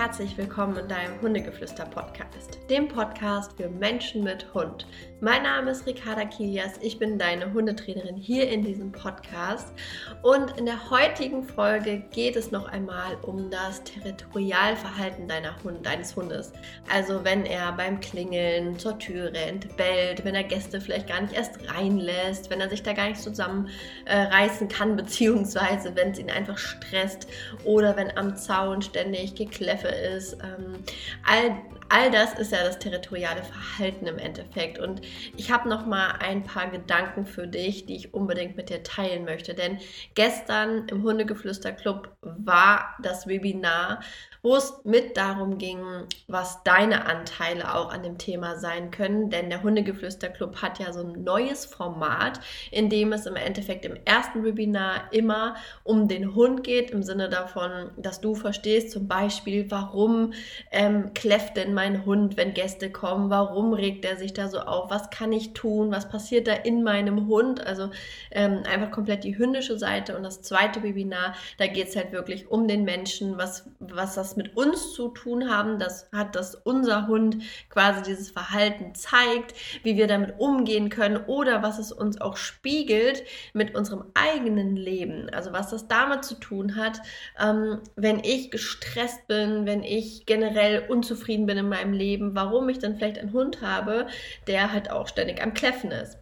herzlich willkommen in deinem Hundegeflüster-Podcast, dem Podcast für Menschen mit Hund. Mein Name ist Ricarda Kilias, ich bin deine Hundetrainerin hier in diesem Podcast und in der heutigen Folge geht es noch einmal um das Territorialverhalten deiner Hund, deines Hundes. Also wenn er beim Klingeln zur Tür rennt, bellt, wenn er Gäste vielleicht gar nicht erst reinlässt, wenn er sich da gar nicht zusammenreißen äh, kann, beziehungsweise wenn es ihn einfach stresst oder wenn am Zaun ständig Gekläffe ist. Ähm, all, all das ist ja das territoriale Verhalten im Endeffekt. Und ich habe noch mal ein paar Gedanken für dich, die ich unbedingt mit dir teilen möchte. Denn gestern im Hundegeflüster-Club war das Webinar wo es mit darum ging, was deine Anteile auch an dem Thema sein können. Denn der Hundegeflüster-Club hat ja so ein neues Format, in dem es im Endeffekt im ersten Webinar immer um den Hund geht, im Sinne davon, dass du verstehst zum Beispiel, warum ähm, kläfft denn mein Hund, wenn Gäste kommen, warum regt er sich da so auf, was kann ich tun, was passiert da in meinem Hund, also ähm, einfach komplett die hündische Seite. Und das zweite Webinar, da geht es halt wirklich um den Menschen, was, was das mit uns zu tun haben. Das hat, dass unser Hund quasi dieses Verhalten zeigt, wie wir damit umgehen können oder was es uns auch spiegelt mit unserem eigenen Leben. Also was das damit zu tun hat, ähm, wenn ich gestresst bin, wenn ich generell unzufrieden bin in meinem Leben, warum ich dann vielleicht einen Hund habe, der halt auch ständig am Kläffen ist.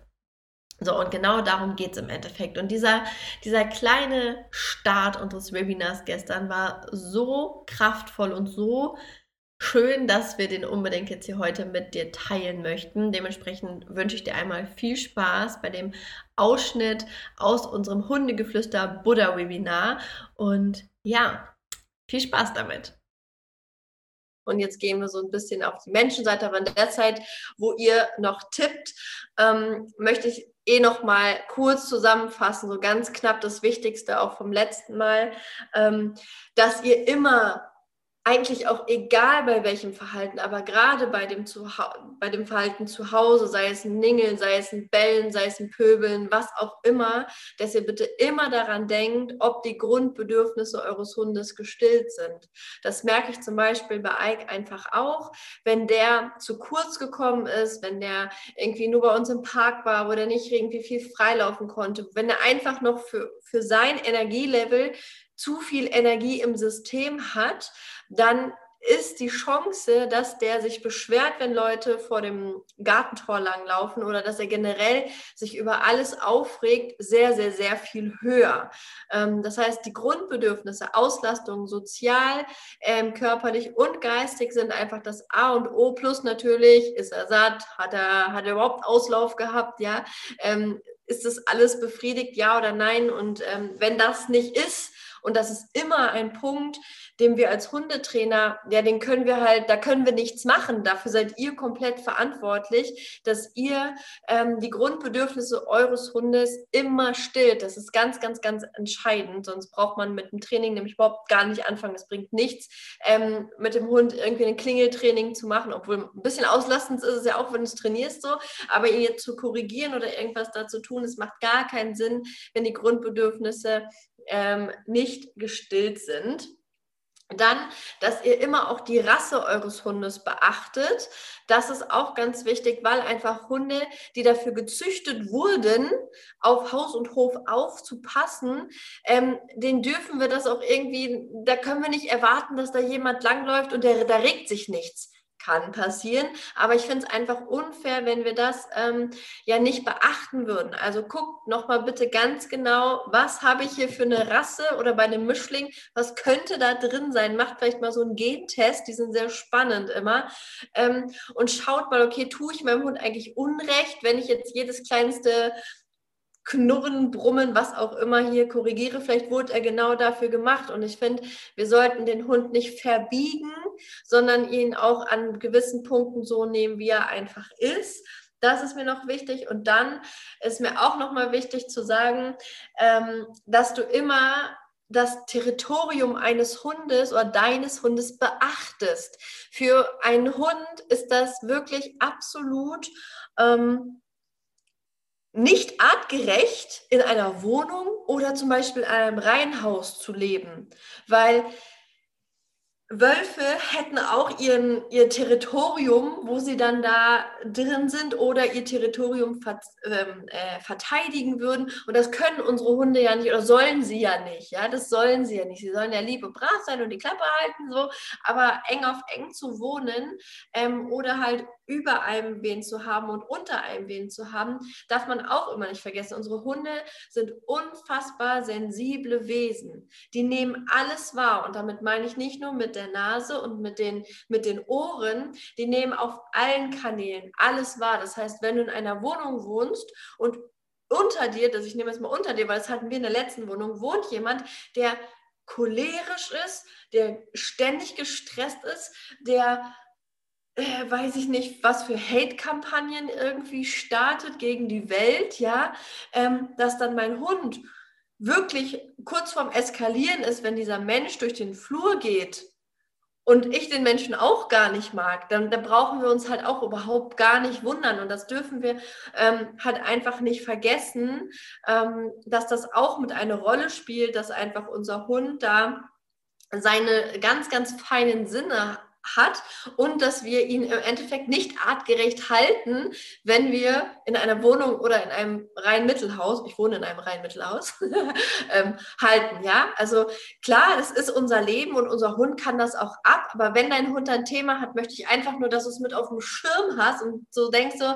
So, und genau darum geht es im Endeffekt. Und dieser, dieser kleine Start unseres Webinars gestern war so kraftvoll und so schön, dass wir den unbedingt jetzt hier heute mit dir teilen möchten. Dementsprechend wünsche ich dir einmal viel Spaß bei dem Ausschnitt aus unserem Hundegeflüster Buddha Webinar. Und ja, viel Spaß damit. Und jetzt gehen wir so ein bisschen auf die Menschenseite. Aber in der Zeit, wo ihr noch tippt, ähm, möchte ich eh noch mal kurz zusammenfassen, so ganz knapp das Wichtigste auch vom letzten Mal, ähm, dass ihr immer eigentlich auch egal bei welchem Verhalten, aber gerade bei dem, bei dem Verhalten zu Hause, sei es ein Ningeln, sei es ein Bellen, sei es ein Pöbeln, was auch immer, dass ihr bitte immer daran denkt, ob die Grundbedürfnisse eures Hundes gestillt sind. Das merke ich zum Beispiel bei Ike einfach auch, wenn der zu kurz gekommen ist, wenn der irgendwie nur bei uns im Park war, wo der nicht irgendwie viel freilaufen konnte, wenn er einfach noch für, für sein Energielevel zu viel Energie im System hat, dann ist die Chance, dass der sich beschwert, wenn Leute vor dem Gartentor langlaufen oder dass er generell sich über alles aufregt, sehr, sehr, sehr viel höher. Ähm, das heißt, die Grundbedürfnisse, Auslastung, sozial, ähm, körperlich und geistig sind einfach das A und O. Plus natürlich, ist er satt, hat er, hat er überhaupt Auslauf gehabt, ja. Ähm, ist das alles befriedigt, ja oder nein? Und wenn das nicht ist, und das ist immer ein Punkt, den wir als Hundetrainer, ja, den können wir halt, da können wir nichts machen. Dafür seid ihr komplett verantwortlich, dass ihr ähm, die Grundbedürfnisse eures Hundes immer stillt. Das ist ganz, ganz, ganz entscheidend. Sonst braucht man mit dem Training nämlich überhaupt gar nicht anfangen. Es bringt nichts, ähm, mit dem Hund irgendwie ein Klingeltraining zu machen, obwohl ein bisschen auslastend ist es ja auch, wenn du es trainierst so. Aber ihn jetzt zu korrigieren oder irgendwas dazu tun, es macht gar keinen Sinn, wenn die Grundbedürfnisse ähm, nicht gestillt sind. Dann, dass ihr immer auch die Rasse eures Hundes beachtet. Das ist auch ganz wichtig, weil einfach Hunde, die dafür gezüchtet wurden, auf Haus und Hof aufzupassen, ähm, den dürfen wir das auch irgendwie, da können wir nicht erwarten, dass da jemand langläuft und der, da regt sich nichts kann passieren. Aber ich finde es einfach unfair, wenn wir das ähm, ja nicht beachten würden. Also guckt nochmal bitte ganz genau, was habe ich hier für eine Rasse oder bei einem Mischling, was könnte da drin sein? Macht vielleicht mal so einen Gentest, die sind sehr spannend immer. Ähm, und schaut mal, okay, tue ich meinem Hund eigentlich Unrecht, wenn ich jetzt jedes kleinste Knurren, Brummen, was auch immer hier korrigiere. Vielleicht wurde er genau dafür gemacht. Und ich finde, wir sollten den Hund nicht verbiegen, sondern ihn auch an gewissen Punkten so nehmen, wie er einfach ist. Das ist mir noch wichtig. Und dann ist mir auch noch mal wichtig zu sagen, ähm, dass du immer das Territorium eines Hundes oder deines Hundes beachtest. Für einen Hund ist das wirklich absolut ähm, nicht artgerecht in einer Wohnung oder zum Beispiel in einem Reihenhaus zu leben, weil Wölfe hätten auch ihren, ihr Territorium, wo sie dann da drin sind oder ihr Territorium ver, ähm, äh, verteidigen würden. Und das können unsere Hunde ja nicht oder sollen sie ja nicht. Ja, das sollen sie ja nicht. Sie sollen ja lieb und brav sein und die Klappe halten, so. Aber eng auf eng zu wohnen ähm, oder halt über einem wen zu haben und unter einem wen zu haben, darf man auch immer nicht vergessen. Unsere Hunde sind unfassbar sensible Wesen. Die nehmen alles wahr. Und damit meine ich nicht nur mit der Nase und mit den, mit den Ohren, die nehmen auf allen Kanälen alles wahr. Das heißt, wenn du in einer Wohnung wohnst und unter dir, das ich nehme jetzt mal unter dir, weil das hatten wir in der letzten Wohnung, wohnt jemand, der cholerisch ist, der ständig gestresst ist, der äh, weiß ich nicht, was für Hate-Kampagnen irgendwie startet gegen die Welt, ja, ähm, dass dann mein Hund wirklich kurz vorm Eskalieren ist, wenn dieser Mensch durch den Flur geht und ich den Menschen auch gar nicht mag, dann, dann brauchen wir uns halt auch überhaupt gar nicht wundern. Und das dürfen wir ähm, halt einfach nicht vergessen, ähm, dass das auch mit einer Rolle spielt, dass einfach unser Hund da seine ganz, ganz feinen Sinne hat und dass wir ihn im Endeffekt nicht artgerecht halten, wenn wir in einer Wohnung oder in einem Rheinmittelhaus, ich wohne in einem Rheinmittelhaus, ähm, halten. Ja, also klar, es ist unser Leben und unser Hund kann das auch ab, aber wenn dein Hund ein Thema hat, möchte ich einfach nur, dass du es mit auf dem Schirm hast und so denkst so,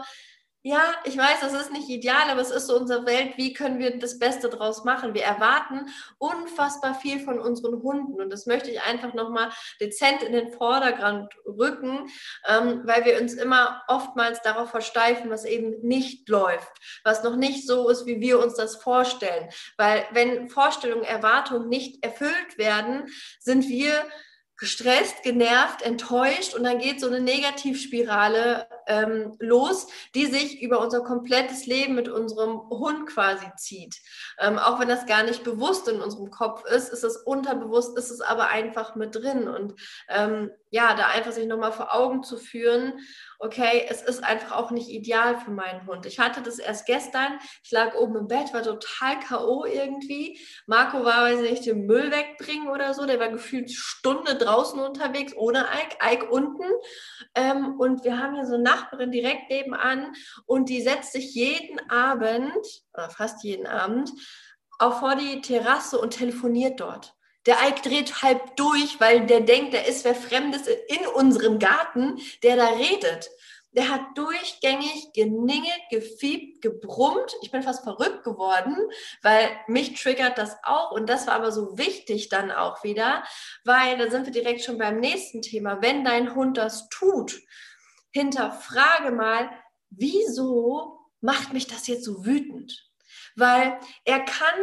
ja, ich weiß, das ist nicht ideal, aber es ist so unsere Welt. Wie können wir das Beste draus machen? Wir erwarten unfassbar viel von unseren Hunden und das möchte ich einfach nochmal dezent in den Vordergrund rücken, ähm, weil wir uns immer oftmals darauf versteifen, was eben nicht läuft, was noch nicht so ist, wie wir uns das vorstellen. Weil wenn Vorstellungen, Erwartungen nicht erfüllt werden, sind wir gestresst, genervt, enttäuscht und dann geht so eine Negativspirale ähm, los, die sich über unser komplettes Leben mit unserem Hund quasi zieht. Ähm, auch wenn das gar nicht bewusst in unserem Kopf ist, ist es unterbewusst, ist es aber einfach mit drin und ähm, ja, da einfach sich nochmal vor Augen zu führen, okay, es ist einfach auch nicht ideal für meinen Hund. Ich hatte das erst gestern, ich lag oben im Bett, war total K.O. irgendwie. Marco war, weiß nicht, den Müll wegbringen oder so, der war gefühlt Stunde draußen unterwegs, ohne Ike, Ike unten. Ähm, und wir haben hier so eine Nachbarin direkt nebenan und die setzt sich jeden Abend, oder fast jeden Abend, auch vor die Terrasse und telefoniert dort. Der Eik dreht halb durch, weil der denkt, da ist wer Fremdes in unserem Garten, der da redet. Der hat durchgängig geningelt, gefiebt, gebrummt. Ich bin fast verrückt geworden, weil mich triggert das auch. Und das war aber so wichtig dann auch wieder, weil da sind wir direkt schon beim nächsten Thema. Wenn dein Hund das tut, hinterfrage mal, wieso macht mich das jetzt so wütend? Weil er kann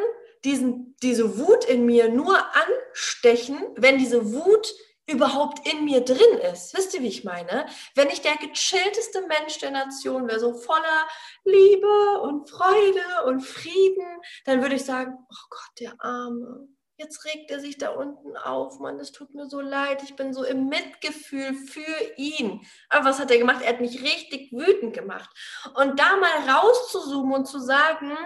diesen, diese Wut in mir nur anstechen, wenn diese Wut überhaupt in mir drin ist. Wisst ihr, wie ich meine? Wenn ich der gechillteste Mensch der Nation wäre, so voller Liebe und Freude und Frieden, dann würde ich sagen, oh Gott, der Arme. Jetzt regt er sich da unten auf, Mann, es tut mir so leid, ich bin so im Mitgefühl für ihn. Aber was hat er gemacht? Er hat mich richtig wütend gemacht. Und da mal rauszuzoomen und zu sagen,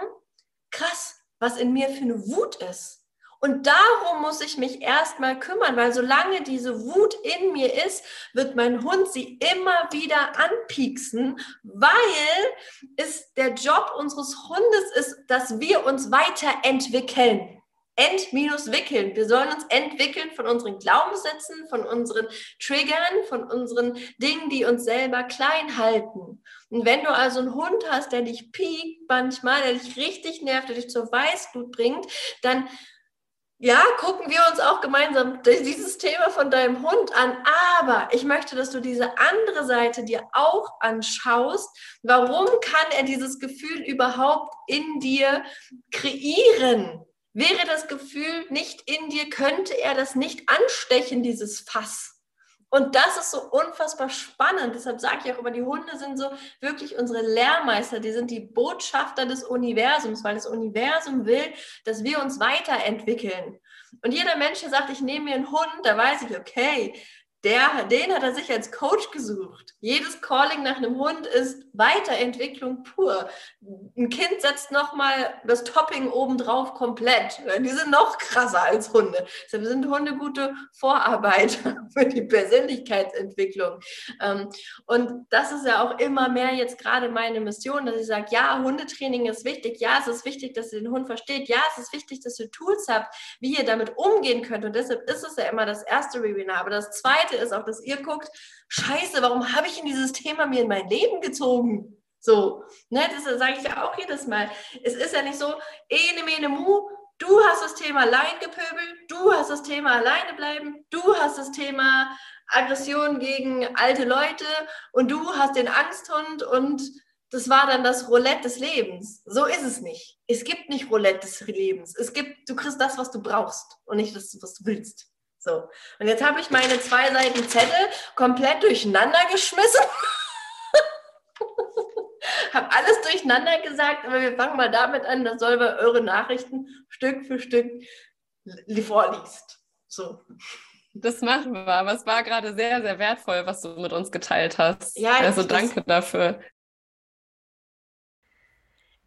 krass, was in mir für eine Wut ist. Und darum muss ich mich erstmal kümmern, weil solange diese Wut in mir ist, wird mein Hund sie immer wieder anpieksen, weil es der Job unseres Hundes ist, dass wir uns weiterentwickeln. Ent-wickeln. Wir sollen uns entwickeln von unseren Glaubenssätzen, von unseren Triggern, von unseren Dingen, die uns selber klein halten. Und wenn du also einen Hund hast, der dich piekt manchmal, der dich richtig nervt, der dich zur Weißglut bringt, dann ja, gucken wir uns auch gemeinsam dieses Thema von deinem Hund an. Aber ich möchte, dass du diese andere Seite dir auch anschaust. Warum kann er dieses Gefühl überhaupt in dir kreieren? Wäre das Gefühl nicht in dir, könnte er das nicht anstechen, dieses Fass. Und das ist so unfassbar spannend. Deshalb sage ich auch immer, die Hunde sind so wirklich unsere Lehrmeister. Die sind die Botschafter des Universums, weil das Universum will, dass wir uns weiterentwickeln. Und jeder Mensch, der sagt, ich nehme mir einen Hund, da weiß ich, okay, der, den hat er sich als Coach gesucht. Jedes Calling nach einem Hund ist Weiterentwicklung pur. Ein Kind setzt nochmal das Topping obendrauf komplett. Die sind noch krasser als Hunde. Deshalb sind Hunde gute Vorarbeiter für die Persönlichkeitsentwicklung. Ähm, und das ist ja auch immer mehr jetzt gerade meine Mission, dass ich sage, ja, Hundetraining ist wichtig. Ja, es ist wichtig, dass ihr den Hund versteht. Ja, es ist wichtig, dass ihr Tools habt, wie ihr damit umgehen könnt. Und deshalb ist es ja immer das erste Webinar. Aber das zweite Zweite ist auch, dass ihr guckt, scheiße, warum habe ich in dieses Thema mir in mein Leben gezogen? So, ne, das sage ich ja auch jedes Mal. Es ist ja nicht so, ene, mene, mu, du hast das Thema Alleingepöbel, du hast das Thema alleine bleiben, du hast das Thema Aggression gegen alte Leute und du hast den Angsthund und das war dann das Roulette des Lebens. So ist es nicht. Es gibt nicht Roulette des Lebens. Es gibt, du kriegst das, was du brauchst und nicht das, was du willst. So, und jetzt habe ich meine zwei Seiten Zettel komplett durcheinander geschmissen. habe alles durcheinander gesagt, aber wir fangen mal damit an, dass Solver eure Nachrichten Stück für Stück vorliest. So. Das machen wir, aber es war gerade sehr, sehr wertvoll, was du mit uns geteilt hast. Ja, also danke dafür.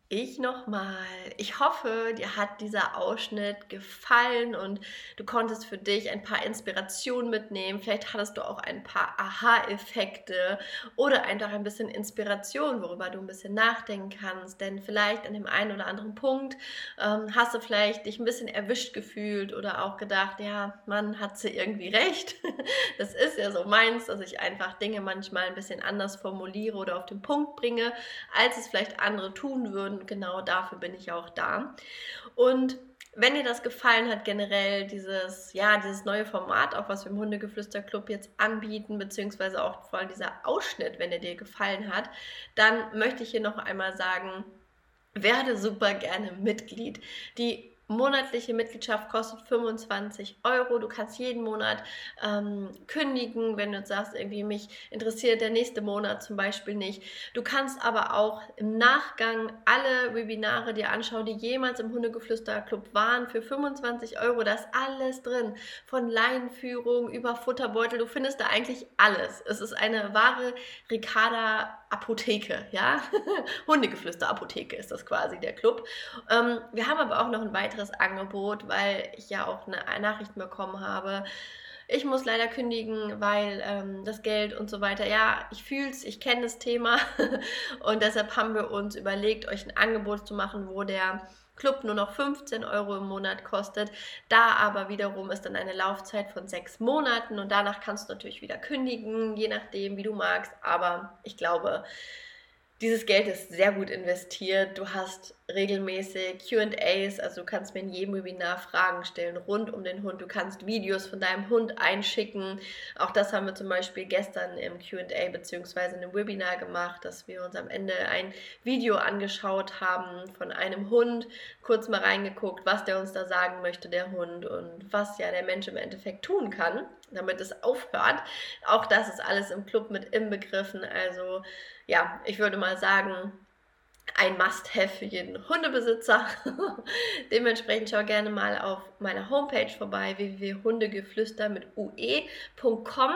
Ich nochmal. Ich hoffe, dir hat dieser Ausschnitt gefallen und du konntest für dich ein paar Inspirationen mitnehmen. Vielleicht hattest du auch ein paar Aha-Effekte oder einfach ein bisschen Inspiration, worüber du ein bisschen nachdenken kannst. Denn vielleicht an dem einen oder anderen Punkt ähm, hast du vielleicht dich ein bisschen erwischt gefühlt oder auch gedacht, ja, man hat sie irgendwie recht. das ist ja so meins, dass ich einfach Dinge manchmal ein bisschen anders formuliere oder auf den Punkt bringe, als es vielleicht andere tun würden und genau dafür bin ich auch da. Und wenn dir das gefallen hat, generell dieses, ja, dieses neue Format, auch was wir im Hundegeflüster-Club jetzt anbieten, beziehungsweise auch vor allem dieser Ausschnitt, wenn er dir gefallen hat, dann möchte ich hier noch einmal sagen, werde super gerne Mitglied. Die monatliche Mitgliedschaft kostet 25 Euro. Du kannst jeden Monat ähm, kündigen, wenn du sagst, irgendwie mich interessiert der nächste Monat zum Beispiel nicht. Du kannst aber auch im Nachgang alle Webinare dir anschauen, die jemals im Hundegeflüster-Club waren, für 25 Euro. Da ist alles drin. Von Leinenführung über Futterbeutel. Du findest da eigentlich alles. Es ist eine wahre Ricarda Apotheke, ja. Hundegeflüster-Apotheke ist das quasi der Club. Ähm, wir haben aber auch noch ein weiteres Angebot, weil ich ja auch eine Nachricht bekommen habe. Ich muss leider kündigen, weil ähm, das Geld und so weiter. Ja, ich fühle es, ich kenne das Thema und deshalb haben wir uns überlegt, euch ein Angebot zu machen, wo der Club nur noch 15 Euro im Monat kostet. Da aber wiederum ist dann eine Laufzeit von sechs Monaten und danach kannst du natürlich wieder kündigen, je nachdem, wie du magst. Aber ich glaube, dieses Geld ist sehr gut investiert. Du hast regelmäßig QAs, also du kannst mir in jedem Webinar Fragen stellen rund um den Hund. Du kannst Videos von deinem Hund einschicken. Auch das haben wir zum Beispiel gestern im QA bzw. in einem Webinar gemacht, dass wir uns am Ende ein Video angeschaut haben von einem Hund, kurz mal reingeguckt, was der uns da sagen möchte, der Hund, und was ja der Mensch im Endeffekt tun kann, damit es aufhört. Auch das ist alles im Club mit inbegriffen. Also ja, ich würde mal sagen, ein Must-Have für jeden Hundebesitzer. Dementsprechend schau gerne mal auf meiner Homepage vorbei, www.hundegeflüster mit ue.com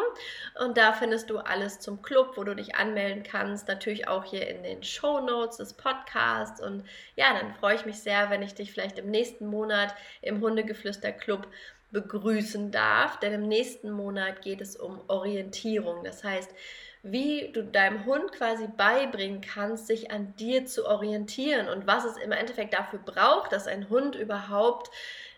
und da findest du alles zum Club, wo du dich anmelden kannst. Natürlich auch hier in den Show Notes des Podcasts und ja, dann freue ich mich sehr, wenn ich dich vielleicht im nächsten Monat im Hundegeflüster Club begrüßen darf, denn im nächsten Monat geht es um Orientierung. Das heißt, wie du deinem Hund quasi beibringen kannst, sich an dir zu orientieren und was es im Endeffekt dafür braucht, dass ein Hund überhaupt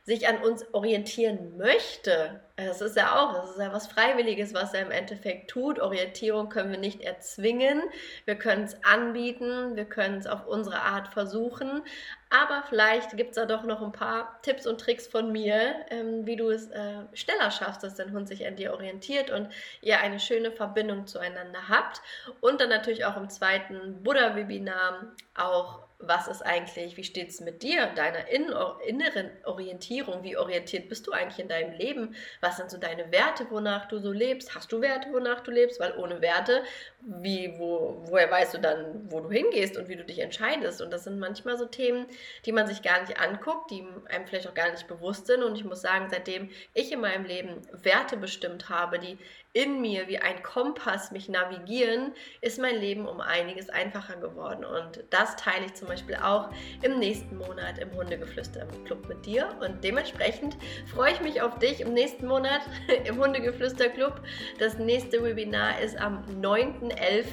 sich an uns orientieren möchte. Das ist ja auch, das ist ja was Freiwilliges, was er im Endeffekt tut. Orientierung können wir nicht erzwingen. Wir können es anbieten, wir können es auf unsere Art versuchen. Aber vielleicht gibt es da doch noch ein paar Tipps und Tricks von mir, ähm, wie du es äh, schneller schaffst, dass dein Hund sich an dir orientiert und ihr eine schöne Verbindung zueinander habt. Und dann natürlich auch im zweiten Buddha-Webinar auch was ist eigentlich, wie steht es mit dir, deiner inneren Orientierung? Wie orientiert bist du eigentlich in deinem Leben? Was sind so deine Werte, wonach du so lebst? Hast du Werte, wonach du lebst? Weil ohne Werte, wie, wo, woher weißt du dann, wo du hingehst und wie du dich entscheidest? Und das sind manchmal so Themen, die man sich gar nicht anguckt, die einem vielleicht auch gar nicht bewusst sind. Und ich muss sagen, seitdem ich in meinem Leben Werte bestimmt habe, die in mir wie ein Kompass mich navigieren, ist mein Leben um einiges einfacher geworden. Und das teile ich zum Beispiel auch im nächsten Monat im Hundegeflüster-Club mit dir. Und dementsprechend freue ich mich auf dich im nächsten Monat im Hundegeflüster-Club. Das nächste Webinar ist am 9.11.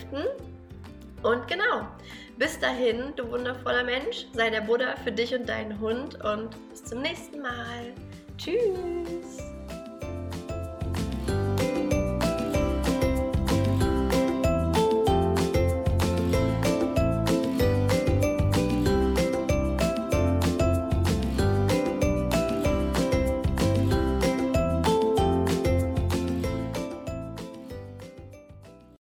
Und genau, bis dahin, du wundervoller Mensch, sei der Buddha für dich und deinen Hund und bis zum nächsten Mal. Tschüss.